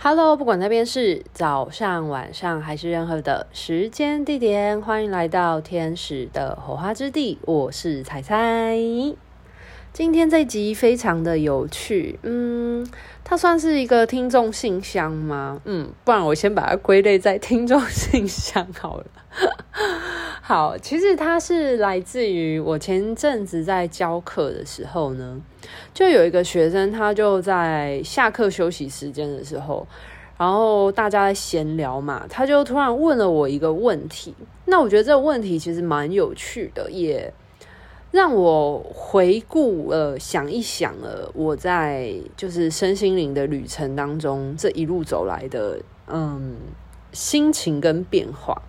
Hello，不管那边是早上、晚上还是任何的时间地点，欢迎来到天使的火花之地。我是彩彩。今天这集非常的有趣，嗯，它算是一个听众信箱吗？嗯，不然我先把它归类在听众信箱好了。好，其实它是来自于我前阵子在教课的时候呢。就有一个学生，他就在下课休息时间的时候，然后大家在闲聊嘛，他就突然问了我一个问题。那我觉得这个问题其实蛮有趣的，也让我回顾呃想一想了我在就是身心灵的旅程当中这一路走来的嗯心情跟变化。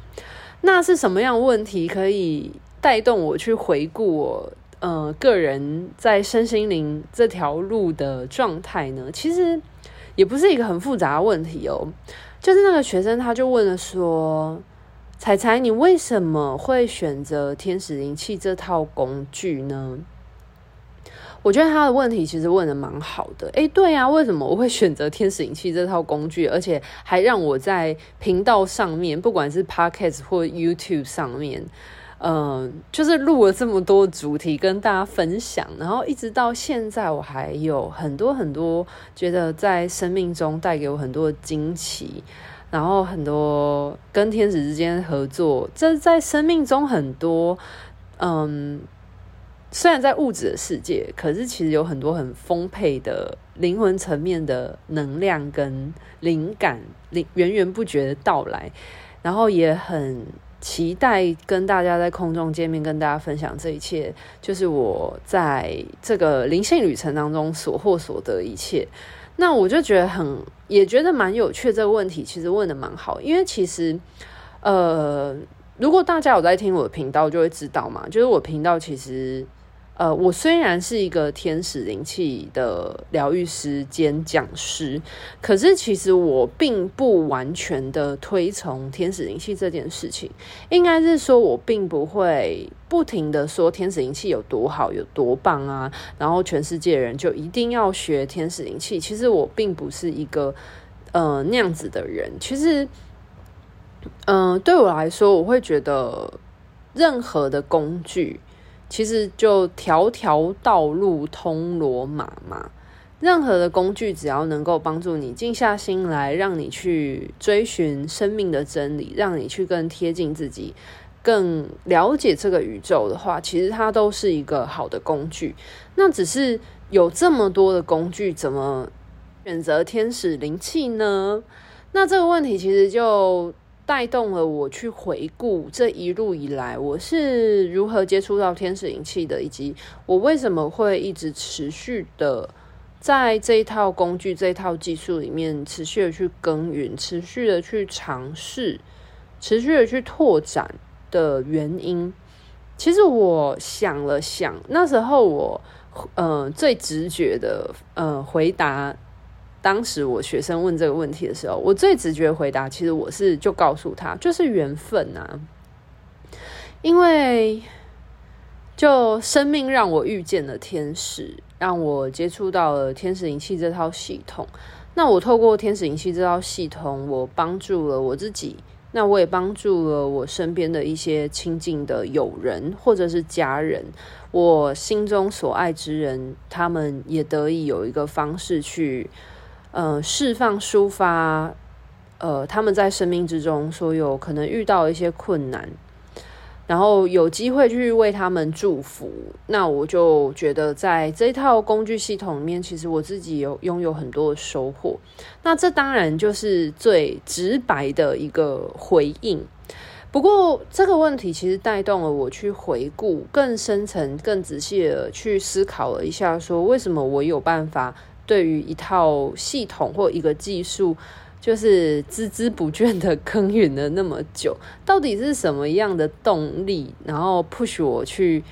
那是什么样的问题可以带动我去回顾我？呃，个人在身心灵这条路的状态呢，其实也不是一个很复杂的问题哦。就是那个学生他就问了说：“彩彩，你为什么会选择天使灵气这套工具呢？”我觉得他的问题其实问得蛮好的。诶，对啊，为什么我会选择天使灵气这套工具，而且还让我在频道上面，不管是 Podcast 或 YouTube 上面。嗯，就是录了这么多主题跟大家分享，然后一直到现在，我还有很多很多觉得在生命中带给我很多惊奇，然后很多跟天使之间合作，这在生命中很多，嗯，虽然在物质的世界，可是其实有很多很丰沛的灵魂层面的能量跟灵感，源源不绝的到来，然后也很。期待跟大家在空中见面，跟大家分享这一切，就是我在这个灵性旅程当中所获所得一切。那我就觉得很，也觉得蛮有趣。这个问题其实问的蛮好，因为其实，呃，如果大家有在听我的频道，就会知道嘛，就是我频道其实。呃，我虽然是一个天使灵气的疗愈师兼讲师，可是其实我并不完全的推崇天使灵气这件事情。应该是说，我并不会不停的说天使灵气有多好、有多棒啊，然后全世界人就一定要学天使灵气。其实我并不是一个呃那样子的人。其实，嗯、对我来说，我会觉得任何的工具。其实就条条道路通罗马嘛，任何的工具只要能够帮助你静下心来，让你去追寻生命的真理，让你去更贴近自己，更了解这个宇宙的话，其实它都是一个好的工具。那只是有这么多的工具，怎么选择天使灵气呢？那这个问题其实就。带动了我去回顾这一路以来我是如何接触到天使灵气的，以及我为什么会一直持续的在这一套工具、这一套技术里面持续的去耕耘、持续的去尝试、持续的去拓展的原因。其实我想了想，那时候我呃最直觉的呃回答。当时我学生问这个问题的时候，我最直觉回答，其实我是就告诉他，就是缘分啊。因为就生命让我遇见了天使，让我接触到了天使灵气这套系统。那我透过天使灵气这套系统，我帮助了我自己，那我也帮助了我身边的一些亲近的友人或者是家人，我心中所爱之人，他们也得以有一个方式去。呃，释放、抒发，呃，他们在生命之中所有可能遇到一些困难，然后有机会去为他们祝福。那我就觉得，在这套工具系统里面，其实我自己有拥有很多的收获。那这当然就是最直白的一个回应。不过，这个问题其实带动了我去回顾更深层、更仔细的去思考了一下，说为什么我有办法。对于一套系统或一个技术，就是孜孜不倦的耕耘了那么久，到底是什么样的动力，然后 push 我去，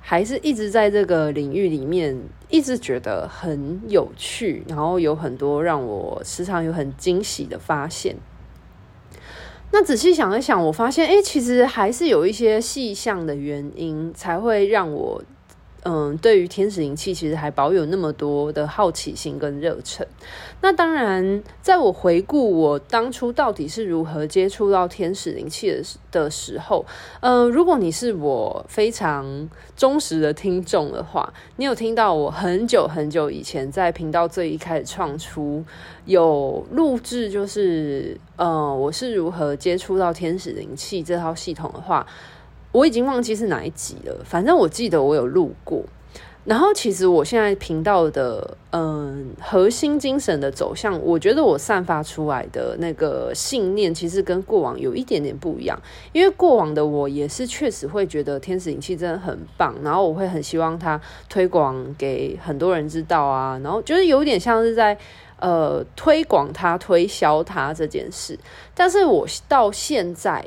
还是一直在这个领域里面，一直觉得很有趣，然后有很多让我时常有很惊喜的发现。那仔细想一想，我发现，哎，其实还是有一些细项的原因，才会让我嗯，对于天使灵气，其实还保有那么多的好奇心跟热忱。那当然，在我回顾我当初到底是如何接触到天使灵气的的时候，嗯，如果你是我非常忠实的听众的话，你有听到我很久很久以前在频道最一开始创出有录制，就是嗯，我是如何接触到天使灵气这套系统的话。我已经忘记是哪一集了，反正我记得我有录过。然后，其实我现在频道的嗯核心精神的走向，我觉得我散发出来的那个信念，其实跟过往有一点点不一样。因为过往的我也是确实会觉得天使灵气真的很棒，然后我会很希望它推广给很多人知道啊，然后就是有点像是在呃推广它、推销它这件事。但是我到现在。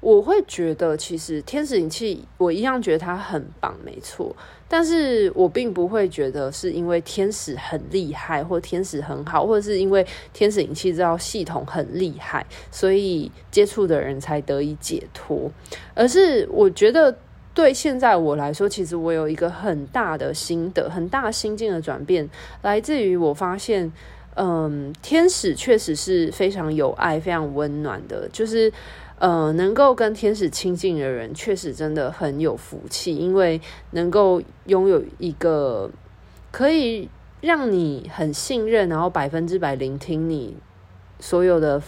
我会觉得，其实天使灵气，我一样觉得它很棒，没错。但是我并不会觉得是因为天使很厉害，或天使很好，或者是因为天使灵气这套系统很厉害，所以接触的人才得以解脱。而是我觉得，对现在我来说，其实我有一个很大的心得，很大心境的转变，来自于我发现，嗯，天使确实是非常有爱、非常温暖的，就是。呃，能够跟天使亲近的人，确实真的很有福气，因为能够拥有一个可以让你很信任，然后百分之百聆听你所有的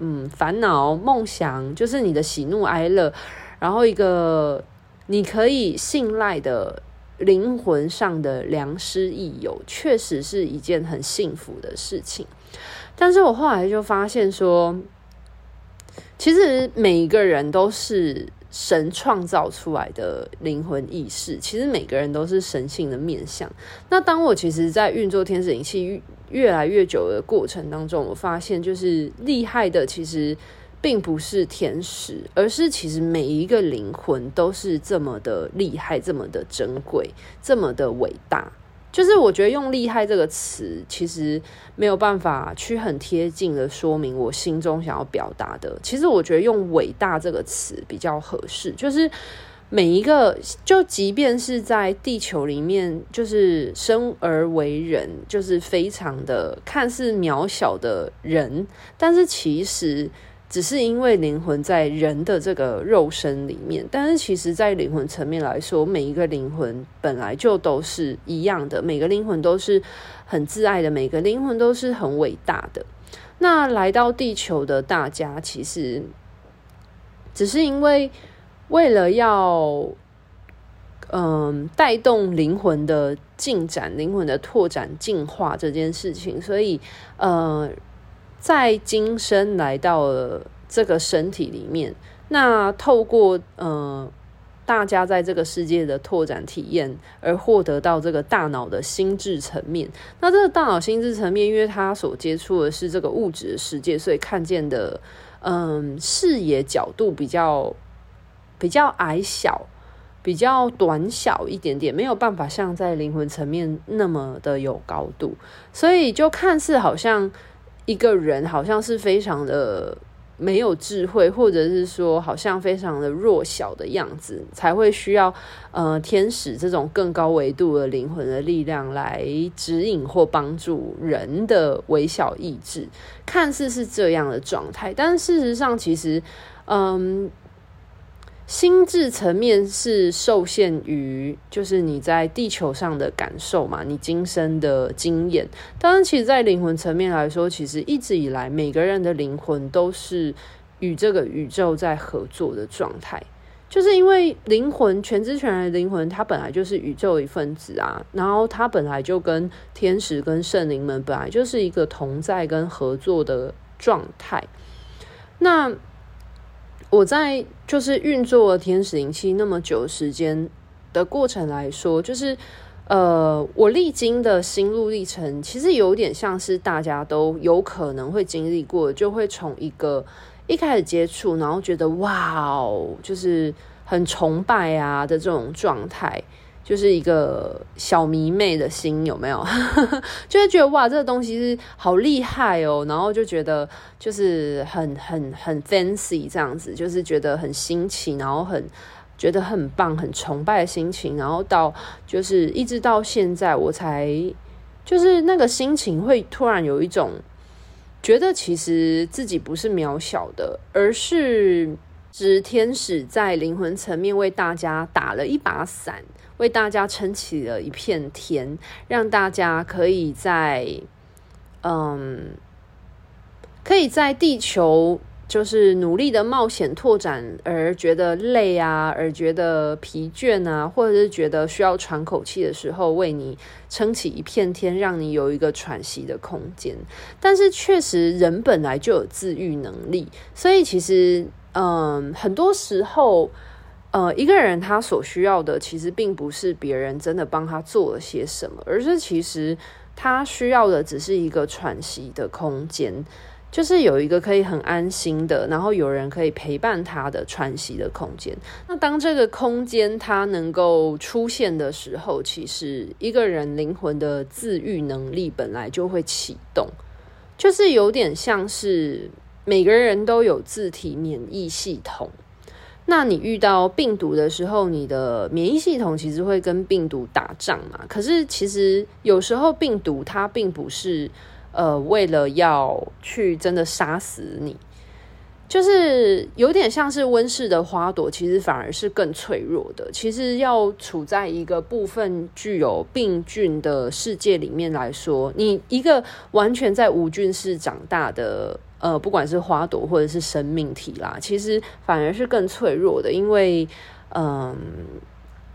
嗯烦恼、梦想，就是你的喜怒哀乐，然后一个你可以信赖的灵魂上的良师益友，确实是一件很幸福的事情。但是我后来就发现说。其实每一个人都是神创造出来的灵魂意识，其实每个人都是神性的面相。那当我其实，在运作天使灵气越来越久的过程当中，我发现，就是厉害的其实并不是天使，而是其实每一个灵魂都是这么的厉害，这么的珍贵，这么的伟大。就是我觉得用“厉害”这个词，其实没有办法去很贴近的说明我心中想要表达的。其实我觉得用“伟大”这个词比较合适。就是每一个，就即便是在地球里面，就是生而为人，就是非常的看似渺小的人，但是其实。只是因为灵魂在人的这个肉身里面，但是其实，在灵魂层面来说，每一个灵魂本来就都是一样的，每个灵魂都是很自爱的，每个灵魂都是很伟大的。那来到地球的大家，其实只是因为为了要嗯带动灵魂的进展、灵魂的拓展、进化这件事情，所以呃。在今生来到了这个身体里面，那透过呃大家在这个世界的拓展体验，而获得到这个大脑的心智层面。那这个大脑心智层面，因为它所接触的是这个物质的世界，所以看见的嗯视野角度比较比较矮小，比较短小一点点，没有办法像在灵魂层面那么的有高度，所以就看似好像。一个人好像是非常的没有智慧，或者是说好像非常的弱小的样子，才会需要呃天使这种更高维度的灵魂的力量来指引或帮助人的微小意志，看似是这样的状态，但事实上其实嗯。心智层面是受限于，就是你在地球上的感受嘛，你今生的经验。当然，其实，在灵魂层面来说，其实一直以来，每个人的灵魂都是与这个宇宙在合作的状态。就是因为灵魂全知全然的灵魂，它本来就是宇宙一份子啊，然后它本来就跟天使跟圣灵们本来就是一个同在跟合作的状态。那。我在就是运作天使灵气那么久时间的过程来说，就是呃，我历经的心路历程，其实有点像是大家都有可能会经历过，就会从一个一开始接触，然后觉得哇哦，就是很崇拜啊的这种状态。就是一个小迷妹的心，有没有？就会觉得哇，这个东西是好厉害哦，然后就觉得就是很很很 fancy 这样子，就是觉得很新奇，然后很觉得很棒、很崇拜的心情，然后到就是一直到现在，我才就是那个心情会突然有一种觉得，其实自己不是渺小的，而是指天使在灵魂层面为大家打了一把伞，为大家撑起了一片天，让大家可以在嗯。可以在地球就是努力的冒险拓展，而觉得累啊，而觉得疲倦啊，或者是觉得需要喘口气的时候，为你撑起一片天，让你有一个喘息的空间。但是确实，人本来就有自愈能力，所以其实，嗯，很多时候，呃，一个人他所需要的，其实并不是别人真的帮他做了些什么，而是其实他需要的只是一个喘息的空间。就是有一个可以很安心的，然后有人可以陪伴他的喘息的空间。那当这个空间它能够出现的时候，其实一个人灵魂的自愈能力本来就会启动。就是有点像是每个人都有自体免疫系统。那你遇到病毒的时候，你的免疫系统其实会跟病毒打仗嘛。可是其实有时候病毒它并不是。呃，为了要去真的杀死你，就是有点像是温室的花朵，其实反而是更脆弱的。其实要处在一个部分具有病菌的世界里面来说，你一个完全在无菌室长大的，呃，不管是花朵或者是生命体啦，其实反而是更脆弱的，因为，嗯、呃，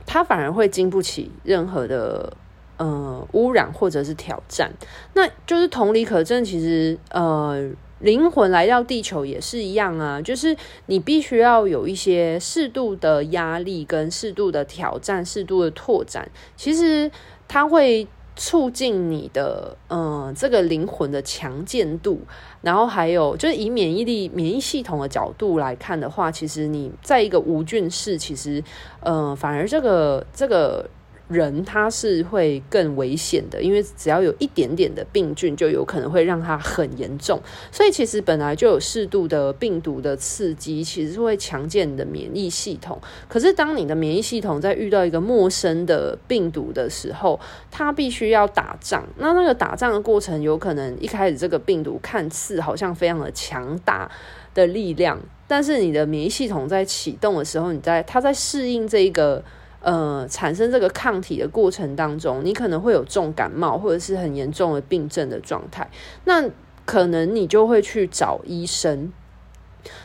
它反而会经不起任何的。呃，污染或者是挑战，那就是同理可证。其实，呃，灵魂来到地球也是一样啊，就是你必须要有一些适度的压力跟适度的挑战、适度的拓展。其实它会促进你的，呃，这个灵魂的强健度。然后还有就是以免疫力、免疫系统的角度来看的话，其实你在一个无菌室，其实，呃，反而这个这个。人他是会更危险的，因为只要有一点点的病菌，就有可能会让他很严重。所以其实本来就有适度的病毒的刺激，其实是会强健你的免疫系统。可是当你的免疫系统在遇到一个陌生的病毒的时候，它必须要打仗。那那个打仗的过程，有可能一开始这个病毒看似好像非常的强大的力量，但是你的免疫系统在启动的时候，你在它在适应这一个。呃，产生这个抗体的过程当中，你可能会有重感冒或者是很严重的病症的状态，那可能你就会去找医生。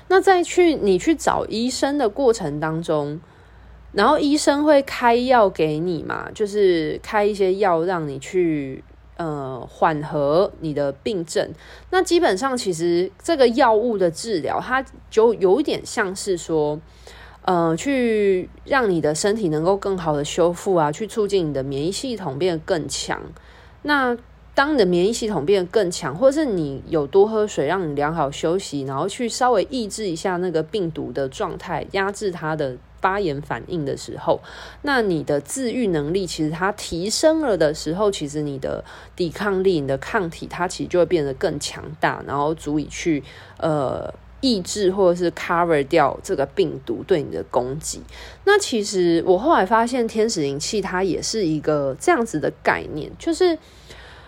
那在去你去找医生的过程当中，然后医生会开药给你嘛，就是开一些药让你去呃缓和你的病症。那基本上其实这个药物的治疗，它就有点像是说。呃，去让你的身体能够更好的修复啊，去促进你的免疫系统变得更强。那当你的免疫系统变得更强，或者是你有多喝水，让你良好休息，然后去稍微抑制一下那个病毒的状态，压制它的发炎反应的时候，那你的自愈能力其实它提升了的时候，其实你的抵抗力、你的抗体，它其实就会变得更强大，然后足以去呃。抑制或者是 cover 掉这个病毒对你的攻击。那其实我后来发现，天使灵气它也是一个这样子的概念，就是，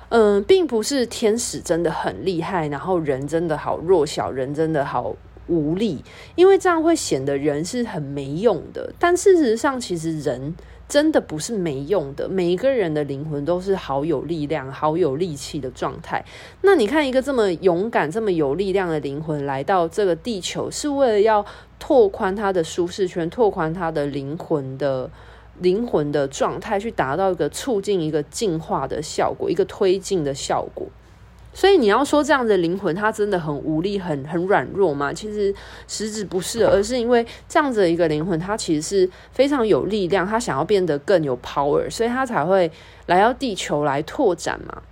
嗯、并不是天使真的很厉害，然后人真的好弱小，人真的好无力，因为这样会显得人是很没用的。但事实上，其实人。真的不是没用的，每一个人的灵魂都是好有力量、好有力气的状态。那你看，一个这么勇敢、这么有力量的灵魂来到这个地球，是为了要拓宽他的舒适圈，拓宽他的灵魂的灵魂的状态，去达到一个促进、一个进化的效果，一个推进的效果。所以你要说这样的灵魂，它真的很无力、很很软弱吗？其实实质不是，而是因为这样子的一个灵魂，它其实是非常有力量，它想要变得更有 power，所以它才会来到地球来拓展嘛。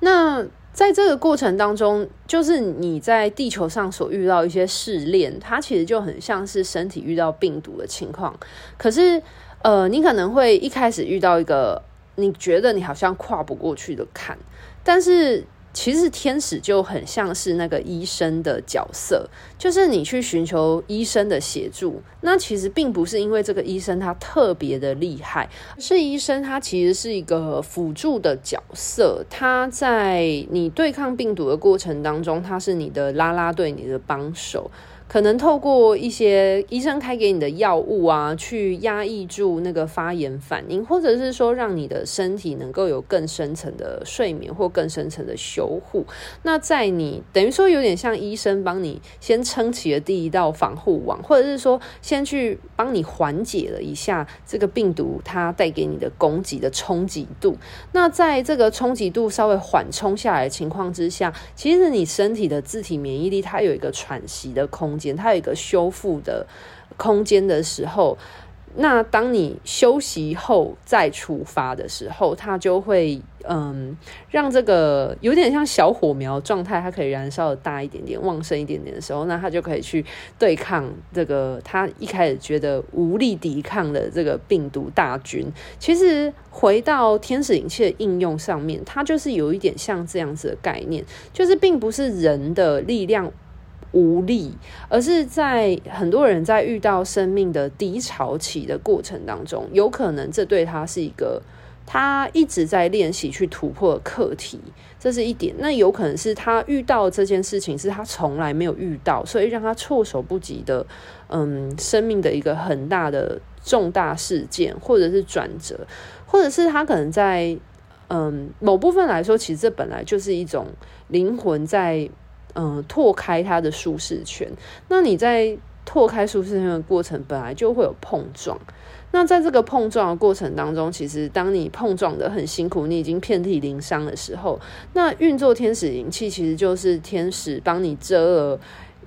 那在这个过程当中，就是你在地球上所遇到一些试炼，它其实就很像是身体遇到病毒的情况。可是，呃，你可能会一开始遇到一个你觉得你好像跨不过去的坎。但是，其实天使就很像是那个医生的角色，就是你去寻求医生的协助。那其实并不是因为这个医生他特别的厉害，是医生他其实是一个辅助的角色，他在你对抗病毒的过程当中，他是你的拉拉队，你的帮手。可能透过一些医生开给你的药物啊，去压抑住那个发炎反应，或者是说让你的身体能够有更深层的睡眠或更深层的修护。那在你等于说有点像医生帮你先撑起了第一道防护网，或者是说先去帮你缓解了一下这个病毒它带给你的攻击的冲击度。那在这个冲击度稍微缓冲下来的情况之下，其实你身体的自体免疫力它有一个喘息的空它有一个修复的空间的时候，那当你休息后再出发的时候，它就会嗯，让这个有点像小火苗状态，它可以燃烧的大一点点、旺盛一点点的时候，那它就可以去对抗这个它一开始觉得无力抵抗的这个病毒大军。其实回到天使灵气的应用上面，它就是有一点像这样子的概念，就是并不是人的力量。无力，而是在很多人在遇到生命的低潮期的过程当中，有可能这对他是一个他一直在练习去突破的课题，这是一点。那有可能是他遇到这件事情是他从来没有遇到，所以让他措手不及的，嗯，生命的一个很大的重大事件，或者是转折，或者是他可能在嗯某部分来说，其实这本来就是一种灵魂在。嗯，拓开它的舒适圈。那你在拓开舒适圈的过程，本来就会有碰撞。那在这个碰撞的过程当中，其实当你碰撞得很辛苦，你已经遍体鳞伤的时候，那运作天使灵气，其实就是天使帮你遮了，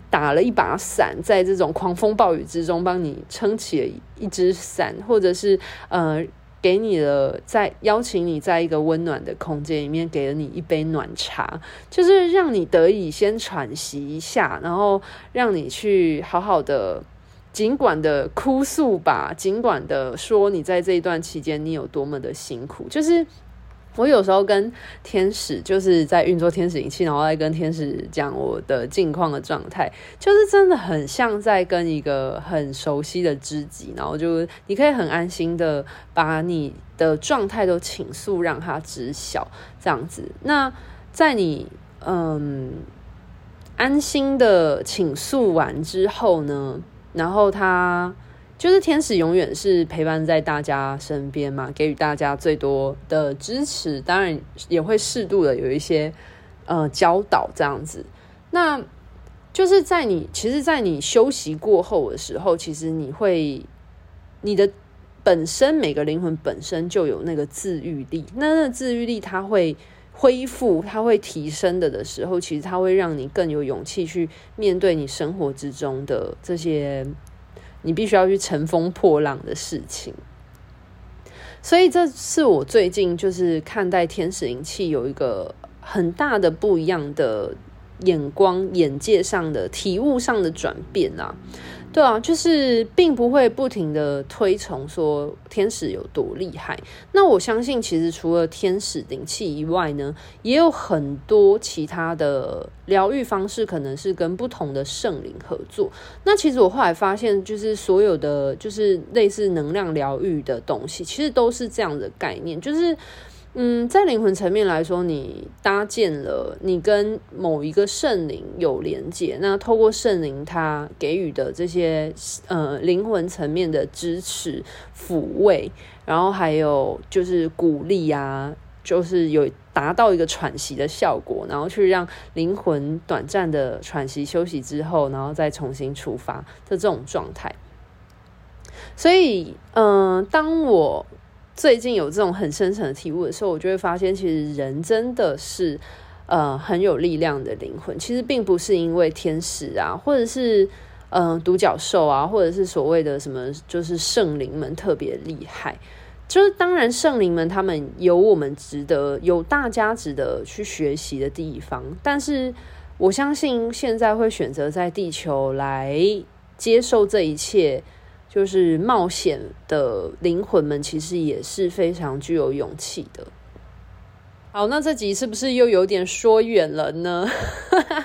打了一把伞，在这种狂风暴雨之中，帮你撑起了一只伞，或者是呃。给你了，在邀请你在一个温暖的空间里面，给了你一杯暖茶，就是让你得以先喘息一下，然后让你去好好的，尽管的哭诉吧，尽管的说你在这一段期间你有多么的辛苦，就是。我有时候跟天使就是在运作天使仪器，然后在跟天使讲我的近况的状态，就是真的很像在跟一个很熟悉的知己，然后就你可以很安心的把你的状态都倾诉，让他知晓这样子。那在你嗯安心的倾诉完之后呢，然后他。就是天使永远是陪伴在大家身边嘛，给予大家最多的支持，当然也会适度的有一些呃教导这样子。那就是在你其实，在你休息过后的时候，其实你会你的本身每个灵魂本身就有那个自愈力，那那个自愈力它会恢复，它会提升的的时候，其实它会让你更有勇气去面对你生活之中的这些。你必须要去乘风破浪的事情，所以这是我最近就是看待天使灵气有一个很大的不一样的眼光、眼界上的体悟上的转变啊。对啊，就是并不会不停的推崇说天使有多厉害。那我相信，其实除了天使灵气以外呢，也有很多其他的疗愈方式，可能是跟不同的圣灵合作。那其实我后来发现，就是所有的就是类似能量疗愈的东西，其实都是这样的概念，就是。嗯，在灵魂层面来说，你搭建了你跟某一个圣灵有连接，那透过圣灵他给予的这些呃灵魂层面的支持、抚慰，然后还有就是鼓励啊，就是有达到一个喘息的效果，然后去让灵魂短暂的喘息休息之后，然后再重新出发的这种状态。所以，嗯、呃，当我。最近有这种很深层的体悟的时候，我就会发现，其实人真的是呃很有力量的灵魂。其实并不是因为天使啊，或者是嗯、呃、独角兽啊，或者是所谓的什么，就是圣灵们特别厉害。就是当然，圣灵们他们有我们值得，有大家值得去学习的地方。但是我相信，现在会选择在地球来接受这一切。就是冒险的灵魂们，其实也是非常具有勇气的。好，那这集是不是又有点说远了呢？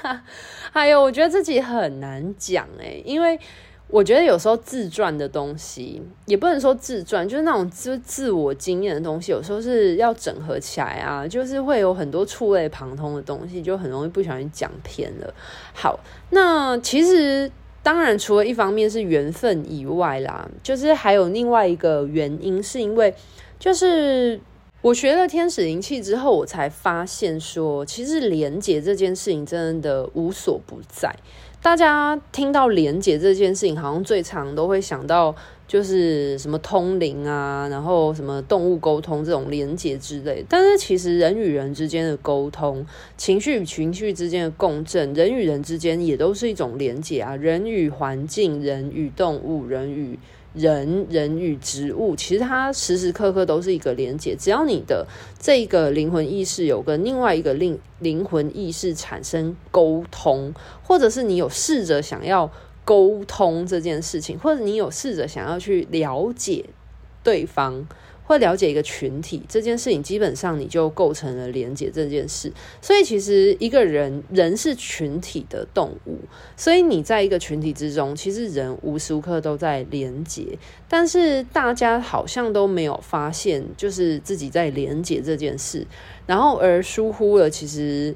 还有，我觉得这集很难讲诶，因为我觉得有时候自传的东西，也不能说自传，就是那种自自我经验的东西，有时候是要整合起来啊，就是会有很多触类旁通的东西，就很容易不小心讲偏了。好，那其实当然除了一方面是缘分以外啦，就是还有另外一个原因，是因为就是。我学了天使灵气之后，我才发现说，其实连接这件事情真的无所不在。大家听到连接这件事情，好像最常都会想到就是什么通灵啊，然后什么动物沟通这种连接之类。但是其实人与人之间的沟通，情绪与情绪之间的共振，人与人之间也都是一种连接啊。人与环境，人与动物，人与。人人与植物，其实它时时刻刻都是一个连接。只要你的这个灵魂意识有跟另外一个灵灵魂意识产生沟通，或者是你有试着想要沟通这件事情，或者你有试着想要去了解对方。会了解一个群体这件事情，基本上你就构成了连结这件事。所以其实一个人，人是群体的动物，所以你在一个群体之中，其实人无时无刻都在连结。但是大家好像都没有发现，就是自己在连结这件事，然后而疏忽了其实，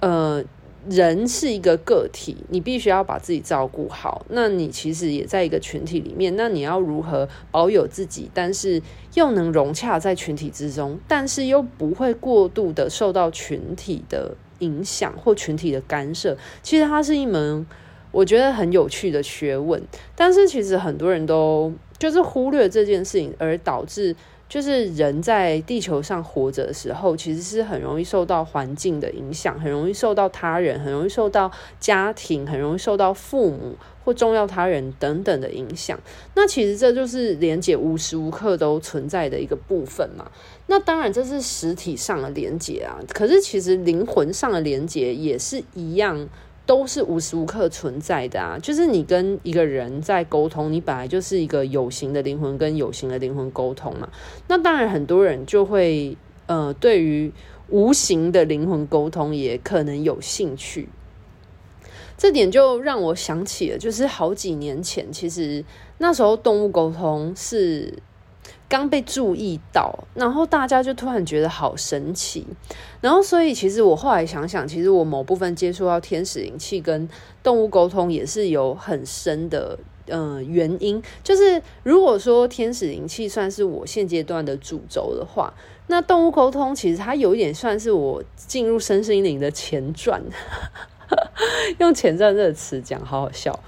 呃。人是一个个体，你必须要把自己照顾好。那你其实也在一个群体里面，那你要如何保有自己，但是又能融洽在群体之中，但是又不会过度的受到群体的影响或群体的干涉？其实它是一门我觉得很有趣的学问，但是其实很多人都就是忽略这件事情，而导致。就是人在地球上活着的时候，其实是很容易受到环境的影响，很容易受到他人，很容易受到家庭，很容易受到父母或重要他人等等的影响。那其实这就是连接无时无刻都存在的一个部分嘛。那当然这是实体上的连接啊，可是其实灵魂上的连接也是一样。都是无时无刻存在的啊！就是你跟一个人在沟通，你本来就是一个有形的灵魂跟有形的灵魂沟通嘛。那当然，很多人就会呃，对于无形的灵魂沟通也可能有兴趣。这点就让我想起了，就是好几年前，其实那时候动物沟通是。刚被注意到，然后大家就突然觉得好神奇，然后所以其实我后来想想，其实我某部分接触到天使灵气跟动物沟通也是有很深的呃原因。就是如果说天使灵气算是我现阶段的主轴的话，那动物沟通其实它有一点算是我进入身心灵的前传。用前传这个词讲，好好笑。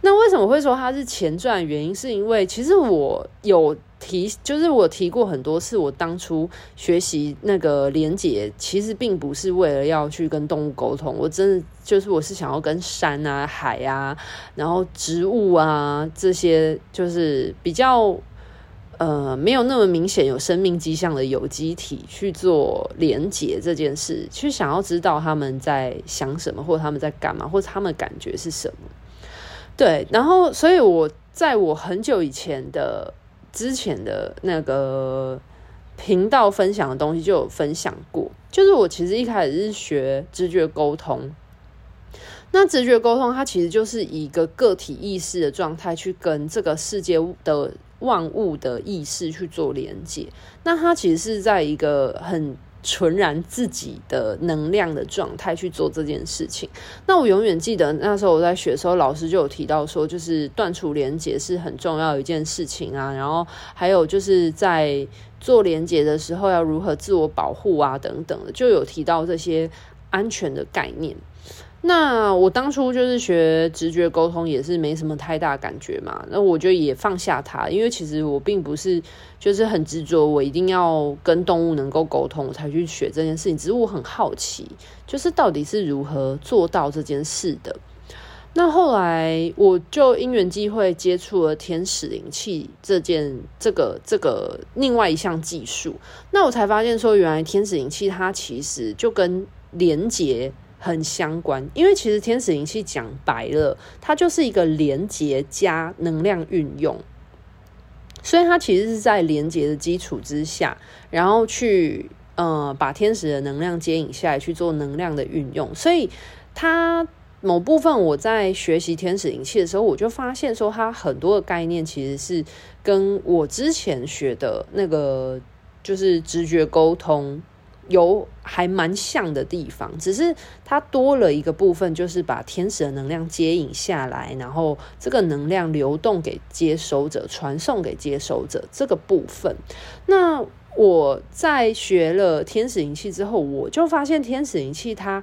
那为什么会说它是前传？原因是因为其实我有。提就是我提过很多次，我当初学习那个连接，其实并不是为了要去跟动物沟通，我真的就是我是想要跟山啊、海啊，然后植物啊这些，就是比较呃没有那么明显有生命迹象的有机体去做连结这件事，去想要知道他们在想什么，或者他们在干嘛，或者他们感觉是什么。对，然后所以我在我很久以前的。之前的那个频道分享的东西就有分享过，就是我其实一开始是学直觉沟通，那直觉沟通它其实就是一个个体意识的状态去跟这个世界的万物的意识去做连接，那它其实是在一个很。纯然自己的能量的状态去做这件事情。那我永远记得那时候我在学的时候，老师就有提到说，就是断除连接是很重要的一件事情啊。然后还有就是在做连接的时候要如何自我保护啊，等等的，就有提到这些安全的概念。那我当初就是学直觉沟通，也是没什么太大感觉嘛。那我就也放下它，因为其实我并不是就是很执着，我一定要跟动物能够沟通，我才去学这件事情。只是我很好奇，就是到底是如何做到这件事的。那后来我就因缘机会接触了天使灵气这件这个这个另外一项技术，那我才发现说，原来天使灵气它其实就跟连接。很相关，因为其实天使灵气讲白了，它就是一个连接加能量运用，所以它其实是在连接的基础之下，然后去呃把天使的能量接引下来去做能量的运用，所以它某部分我在学习天使灵气的时候，我就发现说它很多的概念其实是跟我之前学的那个就是直觉沟通。有还蛮像的地方，只是它多了一个部分，就是把天使的能量接引下来，然后这个能量流动给接收者，传送给接收者这个部分。那我在学了天使灵气之后，我就发现天使灵气它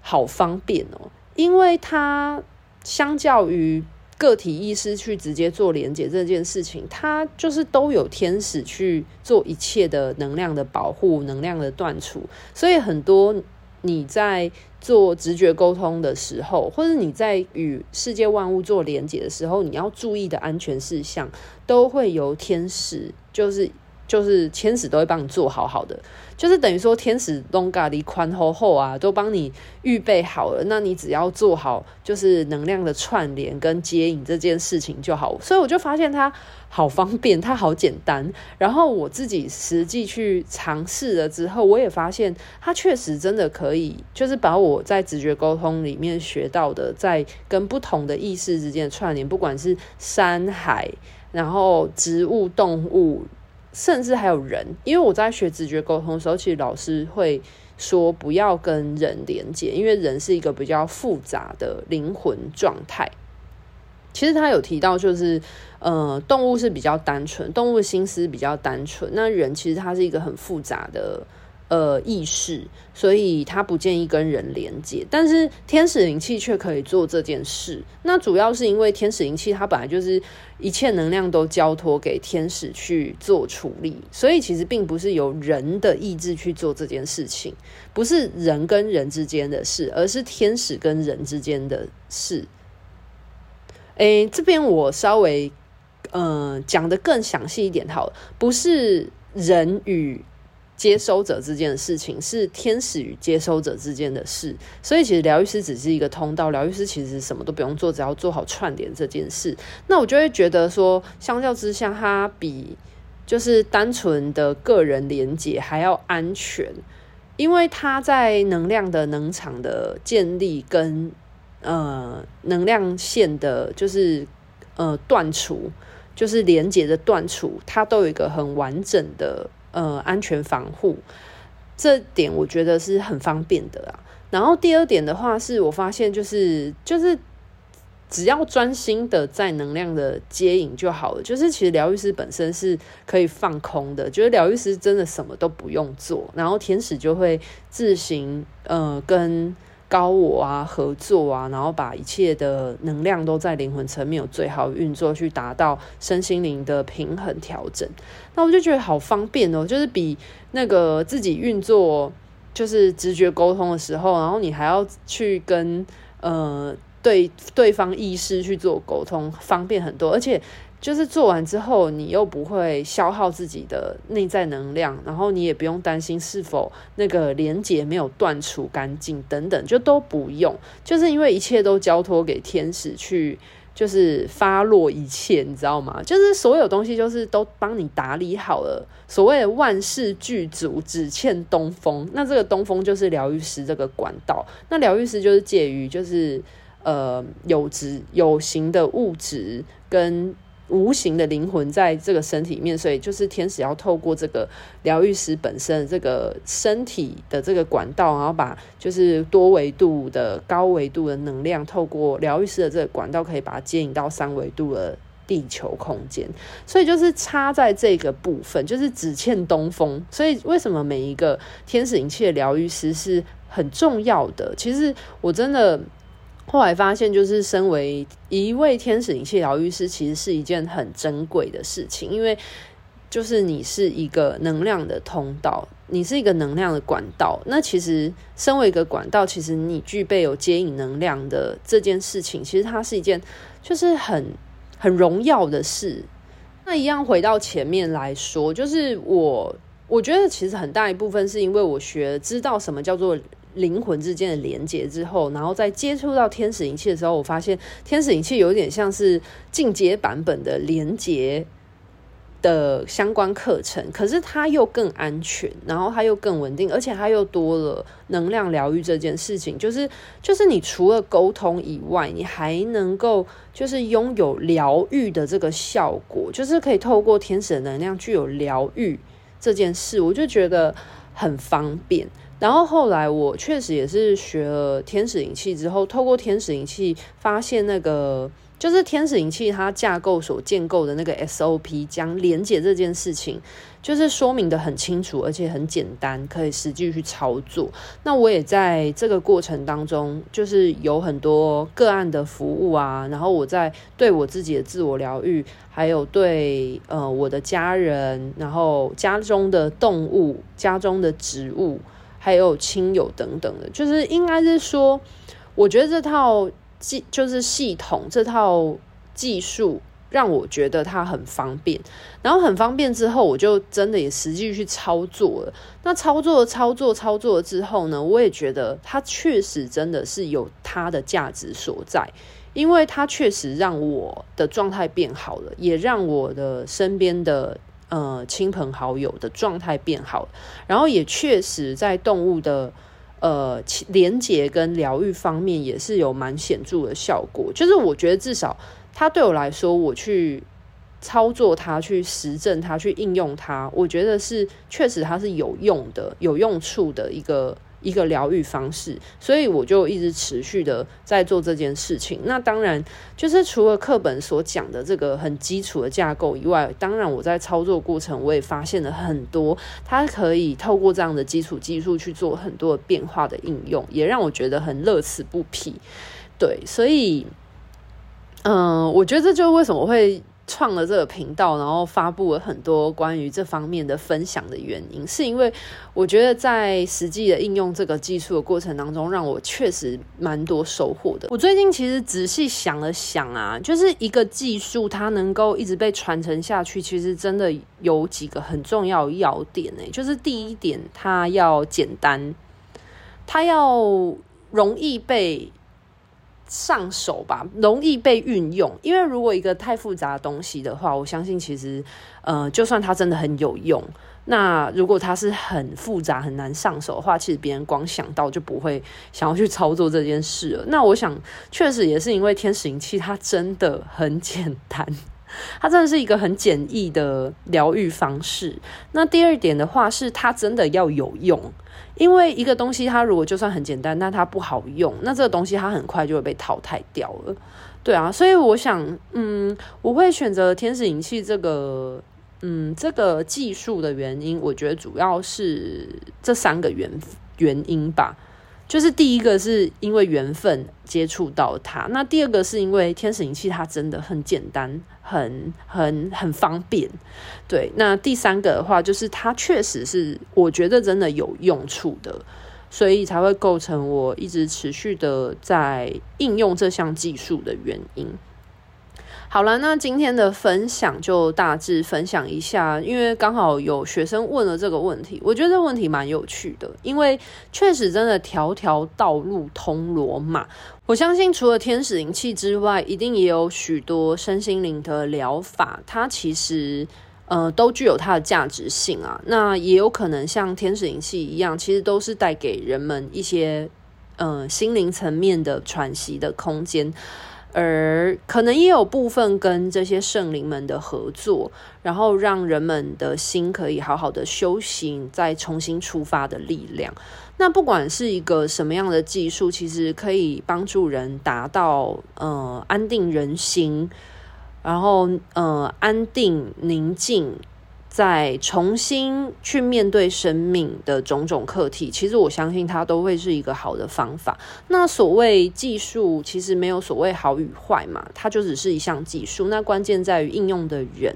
好方便哦，因为它相较于。个体意识去直接做连接这件事情，它就是都有天使去做一切的能量的保护、能量的断除。所以很多你在做直觉沟通的时候，或者你在与世界万物做连接的时候，你要注意的安全事项，都会由天使就是。就是天使都会帮你做好好的，就是等于说天使东嘎的宽厚厚啊，都帮你预备好了。那你只要做好就是能量的串联跟接引这件事情就好。所以我就发现它好方便，它好简单。然后我自己实际去尝试了之后，我也发现它确实真的可以，就是把我在直觉沟通里面学到的，在跟不同的意识之间串联，不管是山海，然后植物、动物。甚至还有人，因为我在学直觉沟通的时候，其实老师会说不要跟人连接，因为人是一个比较复杂的灵魂状态。其实他有提到，就是呃，动物是比较单纯，动物的心思比较单纯，那人其实他是一个很复杂的。呃，意识，所以他不建议跟人连接，但是天使灵气却可以做这件事。那主要是因为天使灵气它本来就是一切能量都交托给天使去做处理，所以其实并不是由人的意志去做这件事情，不是人跟人之间的事，而是天使跟人之间的事。诶，这边我稍微嗯讲得更详细一点好了，不是人与。接收者之间的事情是天使与接收者之间的事，所以其实疗愈师只是一个通道，疗愈师其实什么都不用做，只要做好串联这件事。那我就会觉得说，相较之下，它比就是单纯的个人连接还要安全，因为它在能量的能场的建立跟呃能量线的，就是呃断除，就是连接的断除，它都有一个很完整的。呃，安全防护这点我觉得是很方便的啊。然后第二点的话，是我发现就是就是只要专心的在能量的接引就好了。就是其实疗愈师本身是可以放空的，就是疗愈师真的什么都不用做，然后天使就会自行呃跟。高我啊，合作啊，然后把一切的能量都在灵魂层面有最好运作，去达到身心灵的平衡调整。那我就觉得好方便哦，就是比那个自己运作，就是直觉沟通的时候，然后你还要去跟呃对对方意识去做沟通，方便很多，而且。就是做完之后，你又不会消耗自己的内在能量，然后你也不用担心是否那个连接没有断除干净等等，就都不用。就是因为一切都交托给天使去，就是发落一切，你知道吗？就是所有东西就是都帮你打理好了。所谓的万事俱足，只欠东风。那这个东风就是疗愈师这个管道。那疗愈师就是介于就是呃有质有形的物质跟。无形的灵魂在这个身体里面，所以就是天使要透过这个疗愈师本身这个身体的这个管道，然后把就是多维度的高维度的能量，透过疗愈师的这个管道，可以把它接引到三维度的地球空间。所以就是差在这个部分，就是只欠东风。所以为什么每一个天使灵气的疗愈师是很重要的？其实我真的。后来发现，就是身为一位天使灵气疗愈师，其实是一件很珍贵的事情，因为就是你是一个能量的通道，你是一个能量的管道。那其实身为一个管道，其实你具备有接引能量的这件事情，其实它是一件就是很很荣耀的事。那一样回到前面来说，就是我我觉得其实很大一部分是因为我学知道什么叫做。灵魂之间的连接之后，然后再接触到天使灵气的时候，我发现天使灵气有点像是进阶版本的连接的相关课程，可是它又更安全，然后它又更稳定，而且它又多了能量疗愈这件事情，就是就是你除了沟通以外，你还能够就是拥有疗愈的这个效果，就是可以透过天使的能量具有疗愈这件事，我就觉得很方便。然后后来我确实也是学了天使灵气之后，透过天使灵气发现那个。就是天使灵气它架构所建构的那个 SOP，将连接这件事情，就是说明得很清楚，而且很简单，可以实际去操作。那我也在这个过程当中，就是有很多个案的服务啊，然后我在对我自己的自我疗愈，还有对呃我的家人，然后家中的动物、家中的植物，还有亲友等等的，就是应该是说，我觉得这套。技就是系统这套技术让我觉得它很方便，然后很方便之后，我就真的也实际去操作了。那操作操作操作之后呢，我也觉得它确实真的是有它的价值所在，因为它确实让我的状态变好了，也让我的身边的呃亲朋好友的状态变好，然后也确实在动物的。呃，连接跟疗愈方面也是有蛮显著的效果。就是我觉得至少它对我来说，我去操作它、去实证它、去应用它，我觉得是确实它是有用的、有用处的一个。一个疗愈方式，所以我就一直持续的在做这件事情。那当然，就是除了课本所讲的这个很基础的架构以外，当然我在操作过程我也发现了很多，它可以透过这样的基础技术去做很多的变化的应用，也让我觉得很乐此不疲。对，所以，嗯、我觉得这就是为什么会。创了这个频道，然后发布了很多关于这方面的分享的原因，是因为我觉得在实际的应用这个技术的过程当中，让我确实蛮多收获的。我最近其实仔细想了想啊，就是一个技术它能够一直被传承下去，其实真的有几个很重要要点呢。就是第一点，它要简单，它要容易被。上手吧，容易被运用。因为如果一个太复杂的东西的话，我相信其实，呃，就算它真的很有用，那如果它是很复杂、很难上手的话，其实别人光想到就不会想要去操作这件事了。那我想，确实也是因为天使灵气它真的很简单。它真的是一个很简易的疗愈方式。那第二点的话是，它真的要有用，因为一个东西它如果就算很简单，那它不好用，那这个东西它很快就会被淘汰掉了。对啊，所以我想，嗯，我会选择天使银器这个，嗯，这个技术的原因，我觉得主要是这三个原原因吧。就是第一个是因为缘分接触到它，那第二个是因为天使银器它真的很简单，很很很方便，对。那第三个的话就是它确实是我觉得真的有用处的，所以才会构成我一直持续的在应用这项技术的原因。好了，那今天的分享就大致分享一下，因为刚好有学生问了这个问题，我觉得这个问题蛮有趣的，因为确实真的条条道路通罗马。我相信除了天使灵气之外，一定也有许多身心灵的疗法，它其实呃都具有它的价值性啊。那也有可能像天使灵气一样，其实都是带给人们一些呃心灵层面的喘息的空间。而可能也有部分跟这些圣灵们的合作，然后让人们的心可以好好的修行，再重新出发的力量。那不管是一个什么样的技术，其实可以帮助人达到呃安定人心，然后呃安定宁静。再重新去面对生命的种种课题，其实我相信它都会是一个好的方法。那所谓技术，其实没有所谓好与坏嘛，它就只是一项技术。那关键在于应用的人。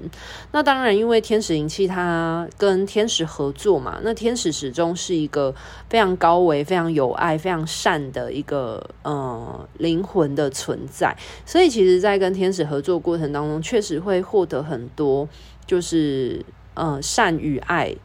那当然，因为天使灵气它跟天使合作嘛，那天使始终是一个非常高维、非常有爱、非常善的一个呃灵魂的存在。所以，其实，在跟天使合作过程当中，确实会获得很多，就是。呃，善与爱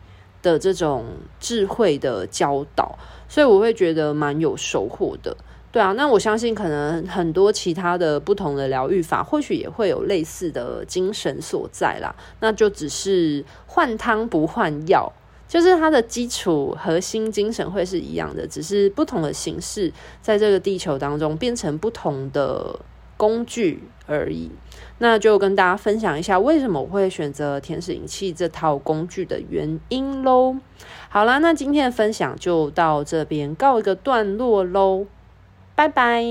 的这种智慧的教导，所以我会觉得蛮有收获的。对啊，那我相信可能很多其他的不同的疗愈法，或许也会有类似的精神所在啦。那就只是换汤不换药，就是它的基础核心精神会是一样的，只是不同的形式在这个地球当中变成不同的工具而已。那就跟大家分享一下，为什么我会选择天使引气这套工具的原因喽。好啦，那今天的分享就到这边告一个段落喽。拜拜。